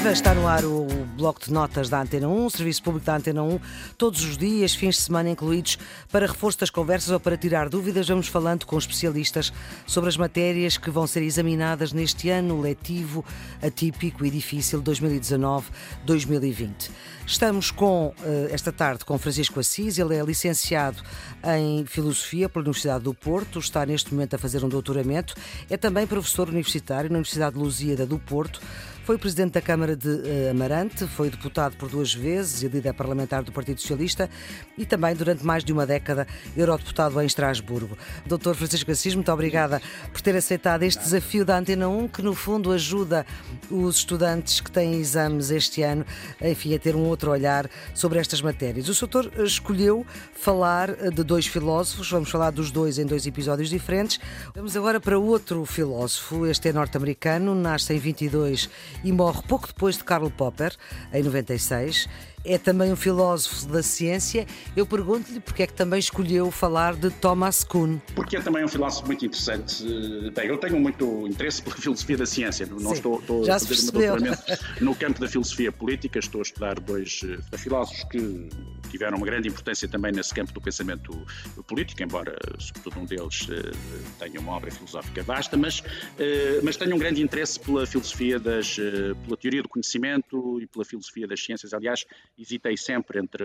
Viva, está no ar o Bloco de Notas da Antena 1, Serviço Público da Antena 1, todos os dias, fins de semana incluídos, para reforço das conversas ou para tirar dúvidas, vamos falando com especialistas sobre as matérias que vão ser examinadas neste ano letivo atípico e difícil 2019-2020. Estamos com, eh, esta tarde, com Francisco Assis, ele é licenciado em Filosofia pela Universidade do Porto, está neste momento a fazer um doutoramento, é também professor universitário na Universidade de Lusíada do Porto, foi presidente da Câmara de uh, Amarante, foi deputado por duas vezes e líder parlamentar do Partido Socialista e também, durante mais de uma década, eurodeputado em Estrasburgo. Doutor Francisco Assis, muito obrigada por ter aceitado este desafio da Antena 1, que no fundo ajuda os estudantes que têm exames este ano, enfim, a ter um outro olhar sobre estas matérias. O doutor escolheu falar de dois filósofos, vamos falar dos dois em dois episódios diferentes. Vamos agora para outro filósofo, este é norte-americano, nasce em 22 e morre pouco depois de Karl Popper, em 96. É também um filósofo da ciência. Eu pergunto-lhe porque é que também escolheu falar de Thomas Kuhn. Porque é também um filósofo muito interessante. Bem, eu tenho muito interesse pela filosofia da ciência. Não Sim, estou, estou a fazer doutoramento no campo da filosofia política. Estou a estudar dois uh, filósofos que tiveram uma grande importância também nesse campo do pensamento político, embora, sobretudo, um deles uh, tenha uma obra filosófica vasta, mas, uh, mas tenho um grande interesse pela filosofia das, pela teoria do conhecimento e pela filosofia das ciências. Aliás, hesitei sempre entre,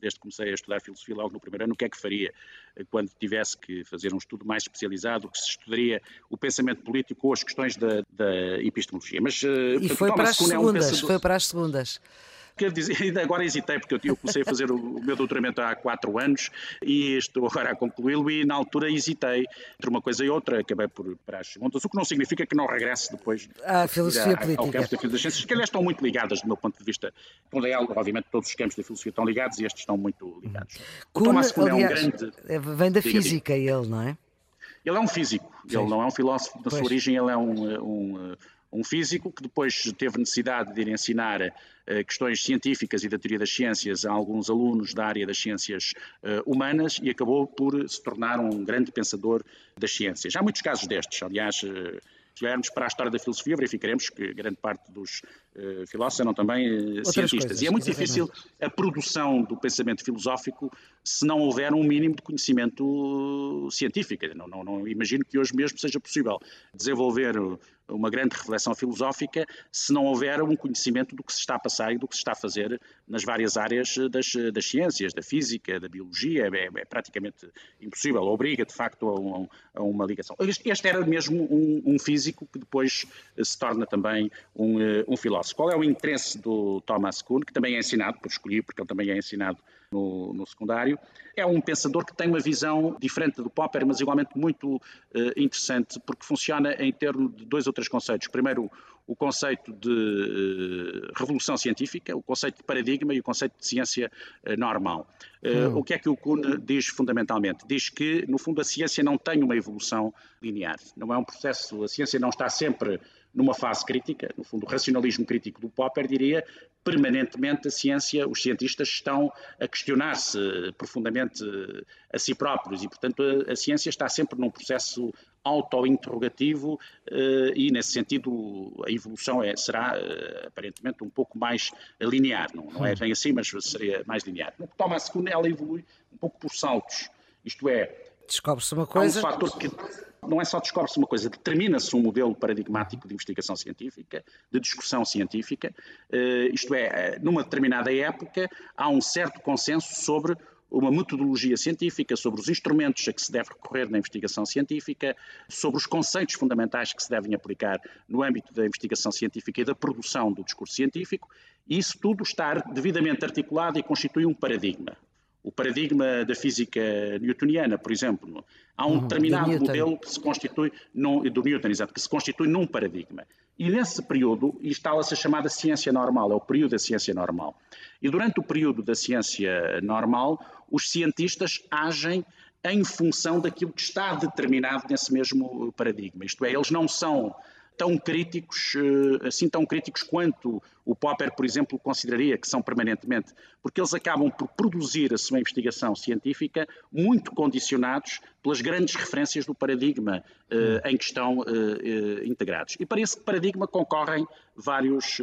desde que comecei a estudar filosofia logo no primeiro ano, o que é que faria eh, quando tivesse que fazer um estudo mais especializado, que se estudaria o pensamento político ou as questões da, da epistemologia. Mas, eh, e foi para, as segundas, é um pensador... foi para as segundas quer dizer, ainda agora hesitei, porque eu comecei a fazer o meu doutoramento há quatro anos e estou agora a concluí-lo e na altura hesitei entre uma coisa e outra, acabei por para as segundas, o que não significa que não regresse depois à filosofia à, política. ao campo da filosofia das ciências, que aliás estão muito ligadas do meu ponto de vista. Com é obviamente todos os campos da filosofia estão ligados e estes estão muito ligados. Kuhn, o Thomas Kuhn é um grande... É, vem da física ele, não é? Ele é um físico, Sim. ele não é um filósofo, da sua origem ele é um, um um físico que depois teve necessidade de ir ensinar uh, questões científicas e da teoria das ciências a alguns alunos da área das ciências uh, humanas e acabou por se tornar um grande pensador das ciências. Há muitos casos destes, aliás. Uh, se olharmos para a história da filosofia, verificaremos que grande parte dos uh, filósofos eram também uh, cientistas. Coisas, e é muito difícil a produção do pensamento filosófico se não houver um mínimo de conhecimento científico. Não, não, não imagino que hoje mesmo seja possível desenvolver uma grande reflexão filosófica se não houver um conhecimento do que se está a passar e do que se está a fazer nas várias áreas das, das ciências, da física, da biologia, é, é praticamente impossível, obriga de facto a, um, a uma ligação. Este, este, era mesmo um, um, físico que depois se torna também um, um filósofo. Qual é o interesse do Thomas Kuhn, que também é ensinado, por escolher, porque ele também é ensinado no, no, secundário. É um pensador que tem uma visão diferente do Popper, mas igualmente muito uh, interessante, porque funciona em torno de dois ou três conceitos. Primeiro, o conceito de uh, revolução científica, o conceito de paradigma e o conceito de ciência uh, normal. Hum. O que é que o Kuhn diz fundamentalmente? Diz que, no fundo, a ciência não tem uma evolução linear. Não é um processo, a ciência não está sempre numa fase crítica, no fundo, o racionalismo crítico do Popper diria permanentemente a ciência, os cientistas estão a questionar-se profundamente a si próprios e, portanto, a, a ciência está sempre num processo auto-interrogativo eh, e, nesse sentido, a evolução é, será eh, aparentemente um pouco mais linear. Não, não é bem assim, mas seria mais linear. No Thomas Kuhn, ela evolui um pouco por saltos. Isto é, descobre-se uma coisa. Há um fator que não é só descobre-se uma coisa, determina-se um modelo paradigmático de investigação científica, de discussão científica, uh, isto é, eh, numa determinada época há um certo consenso sobre uma metodologia científica, sobre os instrumentos a que se deve recorrer na investigação científica, sobre os conceitos fundamentais que se devem aplicar no âmbito da investigação científica e da produção do discurso científico, e isso tudo está devidamente articulado e constitui um paradigma o paradigma da física newtoniana, por exemplo. Há um uhum, determinado modelo que se constitui, num, do Newton, exato, que se constitui num paradigma. E nesse período instala-se a chamada ciência normal, é o período da ciência normal. E durante o período da ciência normal, os cientistas agem em função daquilo que está determinado nesse mesmo paradigma. Isto é, eles não são tão críticos, assim tão críticos quanto o Popper, por exemplo, consideraria que são permanentemente, porque eles acabam por produzir a sua investigação científica muito condicionados pelas grandes referências do paradigma em que estão integrados. E para esse paradigma concorrem vários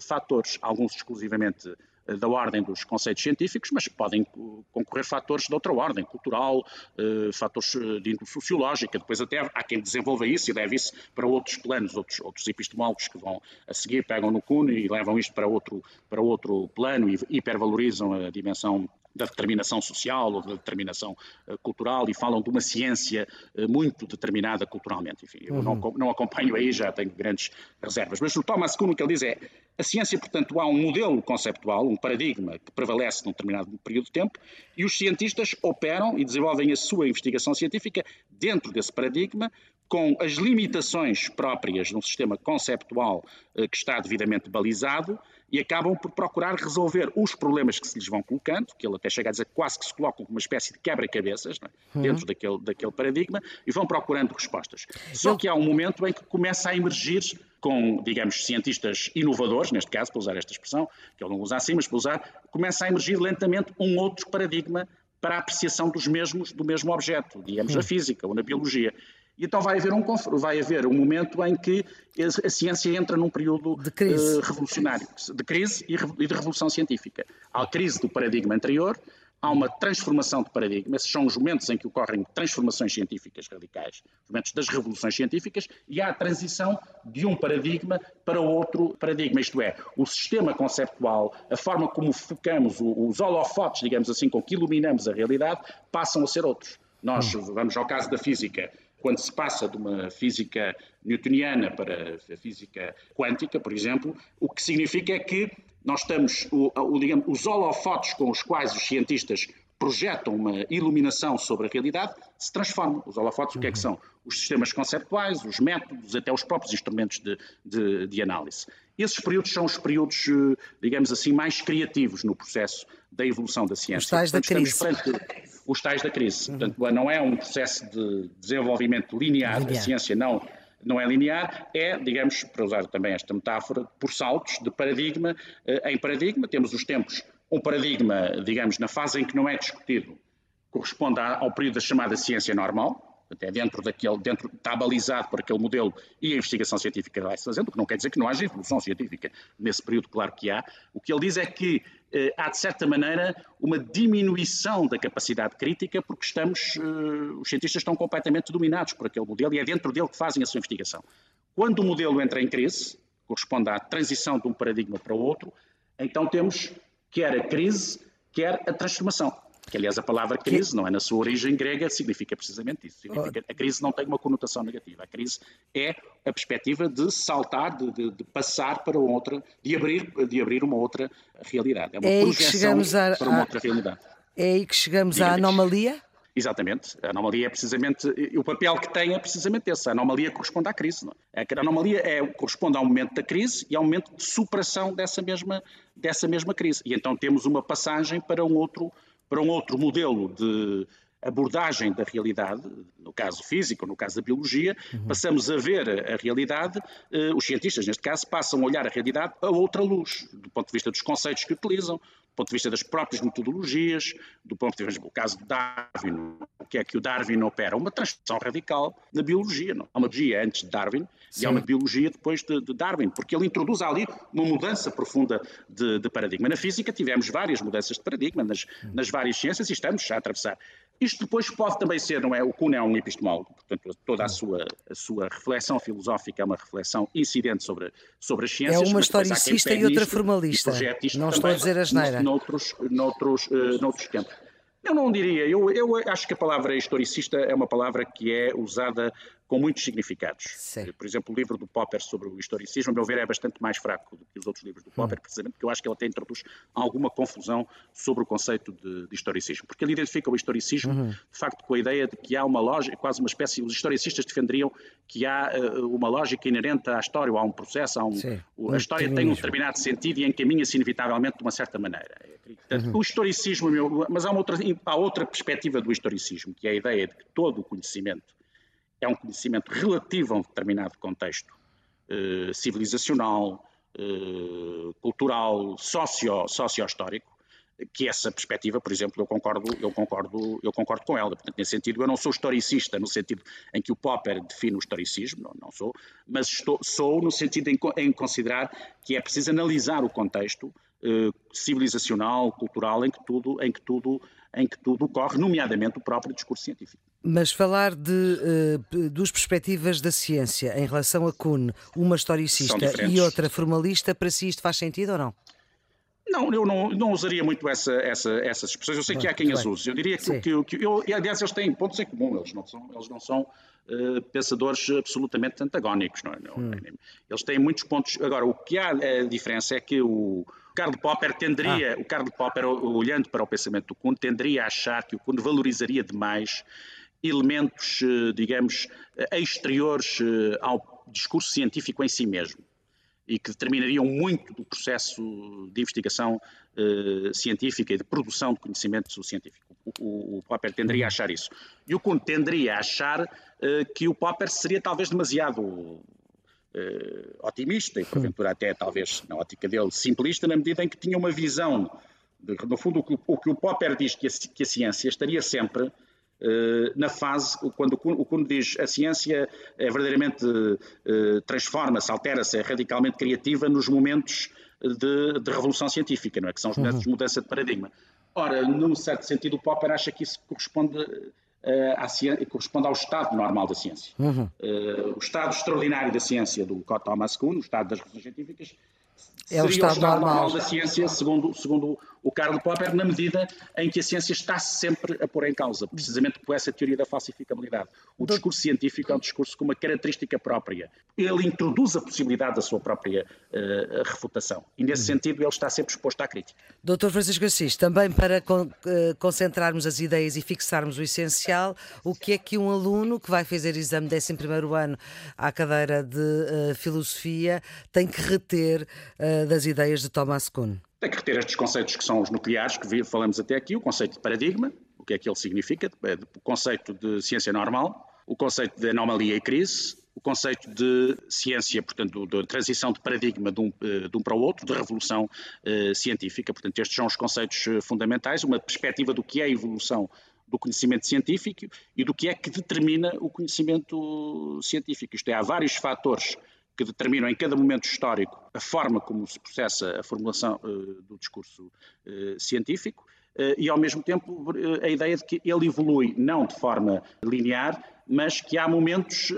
fatores, alguns exclusivamente da ordem dos conceitos científicos, mas podem concorrer fatores de outra ordem, cultural, eh, fatores eh, de índole sociológica. Depois até há quem desenvolva isso e leve isso para outros planos, outros, outros epistemólogos que vão a seguir, pegam no cune e levam isto para outro, para outro plano e hipervalorizam a dimensão da determinação social ou da determinação uh, cultural e falam de uma ciência uh, muito determinada culturalmente. Enfim, eu uhum. não, não, acompanho aí, já tenho grandes reservas. Mas o Thomas Kuhn o que ele diz é a ciência, portanto, há um modelo conceptual, um paradigma que prevalece num determinado período de tempo e os cientistas operam e desenvolvem a sua investigação científica dentro desse paradigma, com as limitações próprias de um sistema conceptual uh, que está devidamente balizado e acabam por procurar resolver os problemas que se lhes vão colocando, que ele até chega a dizer quase que se colocam como uma espécie de quebra-cabeças é? uhum. dentro daquele, daquele paradigma, e vão procurando respostas. Só que há um momento em que começa a emergir com, digamos, cientistas inovadores, neste caso, para usar esta expressão, que ele não usa assim, mas para usar, começa a emergir lentamente um outro paradigma para a apreciação dos mesmos, do mesmo objeto, digamos, na física ou na biologia. E então vai haver um, vai haver um momento em que a ciência entra num período de crise. Uh, revolucionário, de crise e de revolução científica. Há a crise do paradigma anterior, há uma transformação de paradigma, esses são os momentos em que ocorrem transformações científicas radicais, os momentos das revoluções científicas, e há a transição de um paradigma para outro paradigma, isto é, o sistema conceptual, a forma como focamos, os holofotes, digamos assim, com que iluminamos a realidade, passam a ser outros. Nós hum. vamos ao caso da física quando se passa de uma física newtoniana para a física quântica, por exemplo, o que significa é que nós estamos, o, o, digamos, os holofotes com os quais os cientistas projetam uma iluminação sobre a realidade se transformam. Os holofotes, o que é que são? Os sistemas conceptuais, os métodos, até os próprios instrumentos de, de, de análise. Esses períodos são os períodos, eh, digamos assim, mais criativos no processo da evolução da ciência. Os tais da crise. Perante, os tais da crise. Uhum. Portanto, não é um processo de desenvolvimento linear, linear. a ciência não, não é linear, é, digamos, para usar também esta metáfora, por saltos de paradigma eh, em paradigma. Temos os tempos, um paradigma, digamos, na fase em que não é discutido, corresponde ao período da chamada ciência normal, até dentro daquele, dentro, está balizado por aquele modelo e a investigação científica vai se fazendo, o que não quer dizer que não haja evolução científica nesse período, claro que há. O que ele diz é que eh, há, de certa maneira, uma diminuição da capacidade crítica, porque estamos, eh, os cientistas estão completamente dominados por aquele modelo e é dentro dele que fazem a sua investigação. Quando o modelo entra em crise, corresponde à transição de um paradigma para o outro, então temos quer a crise, quer a transformação. Que, aliás, a palavra crise, não é na sua origem grega, significa precisamente isso. Significa, a crise não tem uma conotação negativa. A crise é a perspectiva de saltar, de, de, de passar para outra, de abrir, de abrir uma outra realidade. É uma é projeção a, para uma outra realidade. É aí que chegamos à anomalia? Exatamente. A anomalia é precisamente. O papel que tem é precisamente esse. A anomalia corresponde à crise. É? A anomalia é, corresponde ao momento da crise e ao momento de superação dessa mesma, dessa mesma crise. E então temos uma passagem para um outro para um outro modelo de abordagem da realidade, no caso físico, no caso da biologia, uhum. passamos a ver a realidade, eh, os cientistas, neste caso, passam a olhar a realidade a outra luz, do ponto de vista dos conceitos que utilizam, do ponto de vista das próprias metodologias, do ponto de vista, do caso de Darwin, o que é que o Darwin opera? Uma transformação radical na biologia. Não? Há uma biologia antes de Darwin Sim. e há uma biologia depois de, de, Darwin, porque ele introduz ali uma mudança profunda de, de, paradigma. Na física tivemos várias mudanças de paradigma, nas, nas várias ciências, e estamos já a atravessar isto depois pode também ser, não é? O Kuhn é um epistemólogo, portanto, toda a sua, a sua reflexão filosófica é uma reflexão incidente sobre, sobre as ciências. É uma historicista e outra formalista. Não estou a dizer a geneira. Noutros, noutros, uh, noutros tempos. Eu não diria, eu, eu acho que a palavra historicista é uma palavra que é usada com muitos significados. Sim. Por exemplo, o livro do Popper sobre o historicismo, a meu ver, é bastante mais fraco do que os outros livros do Popper, hum. precisamente porque eu acho que ele até introduz alguma confusão sobre o conceito de, de historicismo. Porque ele identifica o historicismo, uhum. de facto, com a ideia de que há uma lógica, quase uma espécie, os historicistas defenderiam que há uh, uma lógica inerente à história, ou há um processo, há um, Sim, a história tem um determinado sentido e encaminha-se inevitavelmente de uma certa maneira. Portanto, uhum. o historicismo, meu, mas há, uma outra, há outra perspectiva do historicismo, que é a ideia de que todo o conhecimento é um conhecimento relativo a um determinado contexto eh, civilizacional, eh, cultural, socio, socio-histórico, que essa perspectiva, por exemplo, eu concordo, eu concordo, eu concordo com ela. Portanto, nesse sentido, eu não sou historicista no sentido em que o Popper define o historicismo, não, não sou, mas estou, sou no sentido em, em, considerar que é preciso analisar o contexto eh, civilizacional, cultural, em que tudo, em que tudo, em que tudo ocorre, nomeadamente o próprio discurso científico. Mas falar de uh, duas perspectivas da ciência em relação a Kuhn, uma historicista e outra formalista, para si isto faz sentido ou não? Não, eu não, não usaria muito essa, essa, essas expressões. Eu sei que há quem as use. Eu diria que, que, que eu, aliás, eles têm pontos em comum. Eles não são, eles não são uh, pensadores absolutamente antagónicos. Não, é? hum. Eles têm muitos pontos. Agora, o que há a diferença é que o Karl Popper tenderia, ah. o Karl Popper, olhando para o pensamento do Kuhn, tenderia a achar que o Kuhn valorizaria demais elementos, eh, digamos, eh, exteriores ao discurso científico em si mesmo e que determinariam muito do processo de investigação científica e de produção de conhecimento científico. O, o, o Popper tenderia a achar isso. E o Kuhn tenderia a achar que o Popper seria talvez demasiado otimista e, porventura, até talvez, na ótica dele, simplista, na medida em que tinha uma visão. De, no fundo, o que o, que o Popper diz que a, que a ciência estaria sempre eh, na fase, quando o Kuhn diz a ciência é verdadeiramente eh, transforma-se, altera-se, é radicalmente criativa nos momentos de, de, revolução científica, não é? que são os momentos uhum. de mudança de paradigma. Ora, num certo sentido, o Popper acha que isso corresponde, à ciência, corresponde ao estado normal da ciência. Uhum. Uh, o estado extraordinário da ciência do Thomas Kuhn, o estado das revoluções científicas, é o estado, o estado normal. normal da ciência, segundo, segundo o Karl Popper, na medida em que a ciência está sempre a pôr em causa, precisamente por essa teoria da falsificabilidade. O discurso científico é um discurso com uma característica própria. Ele introduz a possibilidade da sua própria uh, refutação. E, nesse uhum. sentido, ele está sempre exposto à crítica. Doutor Francisco Assis, também para con uh, concentrarmos as ideias e fixarmos o essencial, o que é que um aluno que vai fazer exame de 11 ano à cadeira de uh, Filosofia tem que reter das ideias de Thomas Kuhn? Tem que reter estes conceitos que são os nucleares que falamos até aqui, o conceito de paradigma, o que é que ele significa, o conceito de ciência normal, o conceito de anomalia e crise, o conceito de ciência, portanto, de transição de paradigma de um, eh, de um para o outro, de revolução uh, científica. Portanto, estes são os conceitos eh, fundamentais, uma perspectiva do que é a evolução do conhecimento científico e do que é que determina o conhecimento científico. Isto é, há vários fatores que determinam em cada momento histórico a forma como se processa a formulação uh, do discurso uh, científico uh, e, ao mesmo tempo, a ideia de que ele evolui não de forma linear, mas que há momentos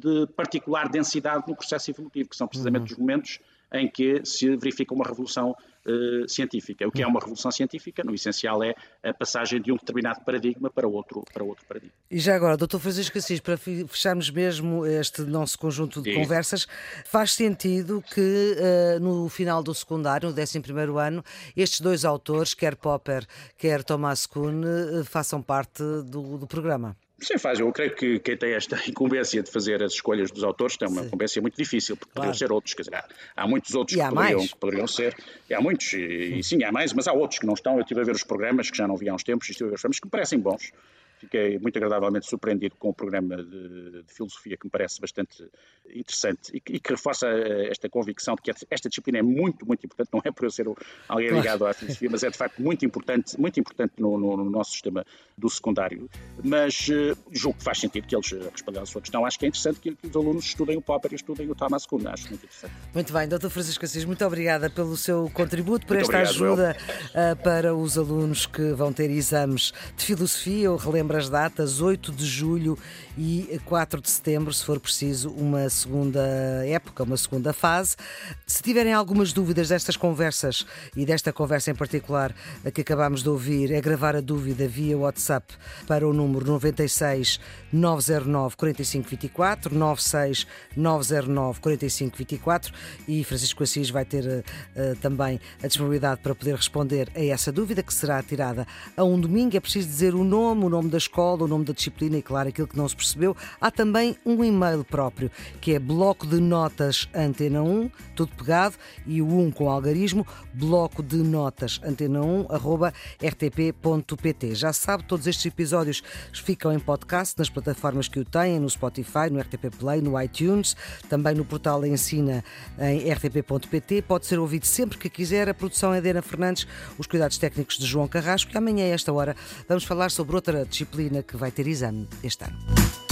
de particular densidade no processo evolutivo, que são precisamente uhum. os momentos em que se verifica uma revolução uh, científica. O que é uma revolução científica, no essencial, é a passagem de um determinado paradigma para outro, para outro paradigma. E já agora, doutor Francisco Assis, para fecharmos mesmo este nosso conjunto de Sim. conversas, faz sentido que uh, no final do secundário, no 11 ano, estes dois autores, quer Popper, quer Thomas Kuhn, uh, façam parte do, do programa? Sim, faz. Eu creio que quem tem esta incumbência de fazer as escolhas dos autores tem uma Sim. incumbência muito difícil, porque claro. poderiam ser outros. Quer dizer, há, há muitos outros que poderiam, que poderiam, ser. E há muitos, e, e, sim, há mais, mas há outros que não estão. Eu estive a ver os programas que já não vi há uns tempos, e estive a ver os programas que me parecem bons. Fiquei muito agradavelmente surpreendido com o programa de, de filosofia, que me parece bastante interessante e que, e que, reforça eh, esta convicção de que esta disciplina é muito, muito importante. Não é por eu ser alguém ligado à filosofia, mas é de facto muito importante, muito importante no, no, no nosso sistema do secundário. Mas uh, julgo que faz sentido que eles eh, respondam à sua questão. Acho que é interessante que, que os alunos estudem o Popper e estudem o Thomas Kuhn. Acho muito interessante. Muito bem, Dr. Francisco Assis, muito obrigada pelo seu contributo, por muito esta obrigado, ajuda uh, para os alunos que vão ter exames de filosofia. Eu relembro as datas, 8 de julho e 4 de setembro, se for preciso, uma segunda época, uma segunda fase. Se tiverem algumas dúvidas destas conversas e desta conversa em particular que acabámos de ouvir, é gravar a dúvida via WhatsApp para o número 96 909 4524, 96 909 4524 e Francisco Assis vai ter uh, também a disponibilidade para poder responder a essa dúvida que será tirada a um domingo. É preciso dizer o nome, o nome da da escola, o nome da disciplina e, claro, aquilo que não se percebeu. Há também um e-mail próprio, que é bloco de notas antena 1, tudo pegado, e o 1 com algarismo, bloco de notas antena 1, arroba rtp.pt. Já sabe, todos estes episódios ficam em podcast nas plataformas que o têm, no Spotify, no RTP Play, no iTunes, também no portal Ensina em rtp.pt. Pode ser ouvido sempre que quiser. A produção é de Ana Fernandes, os cuidados técnicos de João Carrasco. E amanhã, a esta hora, vamos falar sobre outra disciplina que vai ter exame este ano.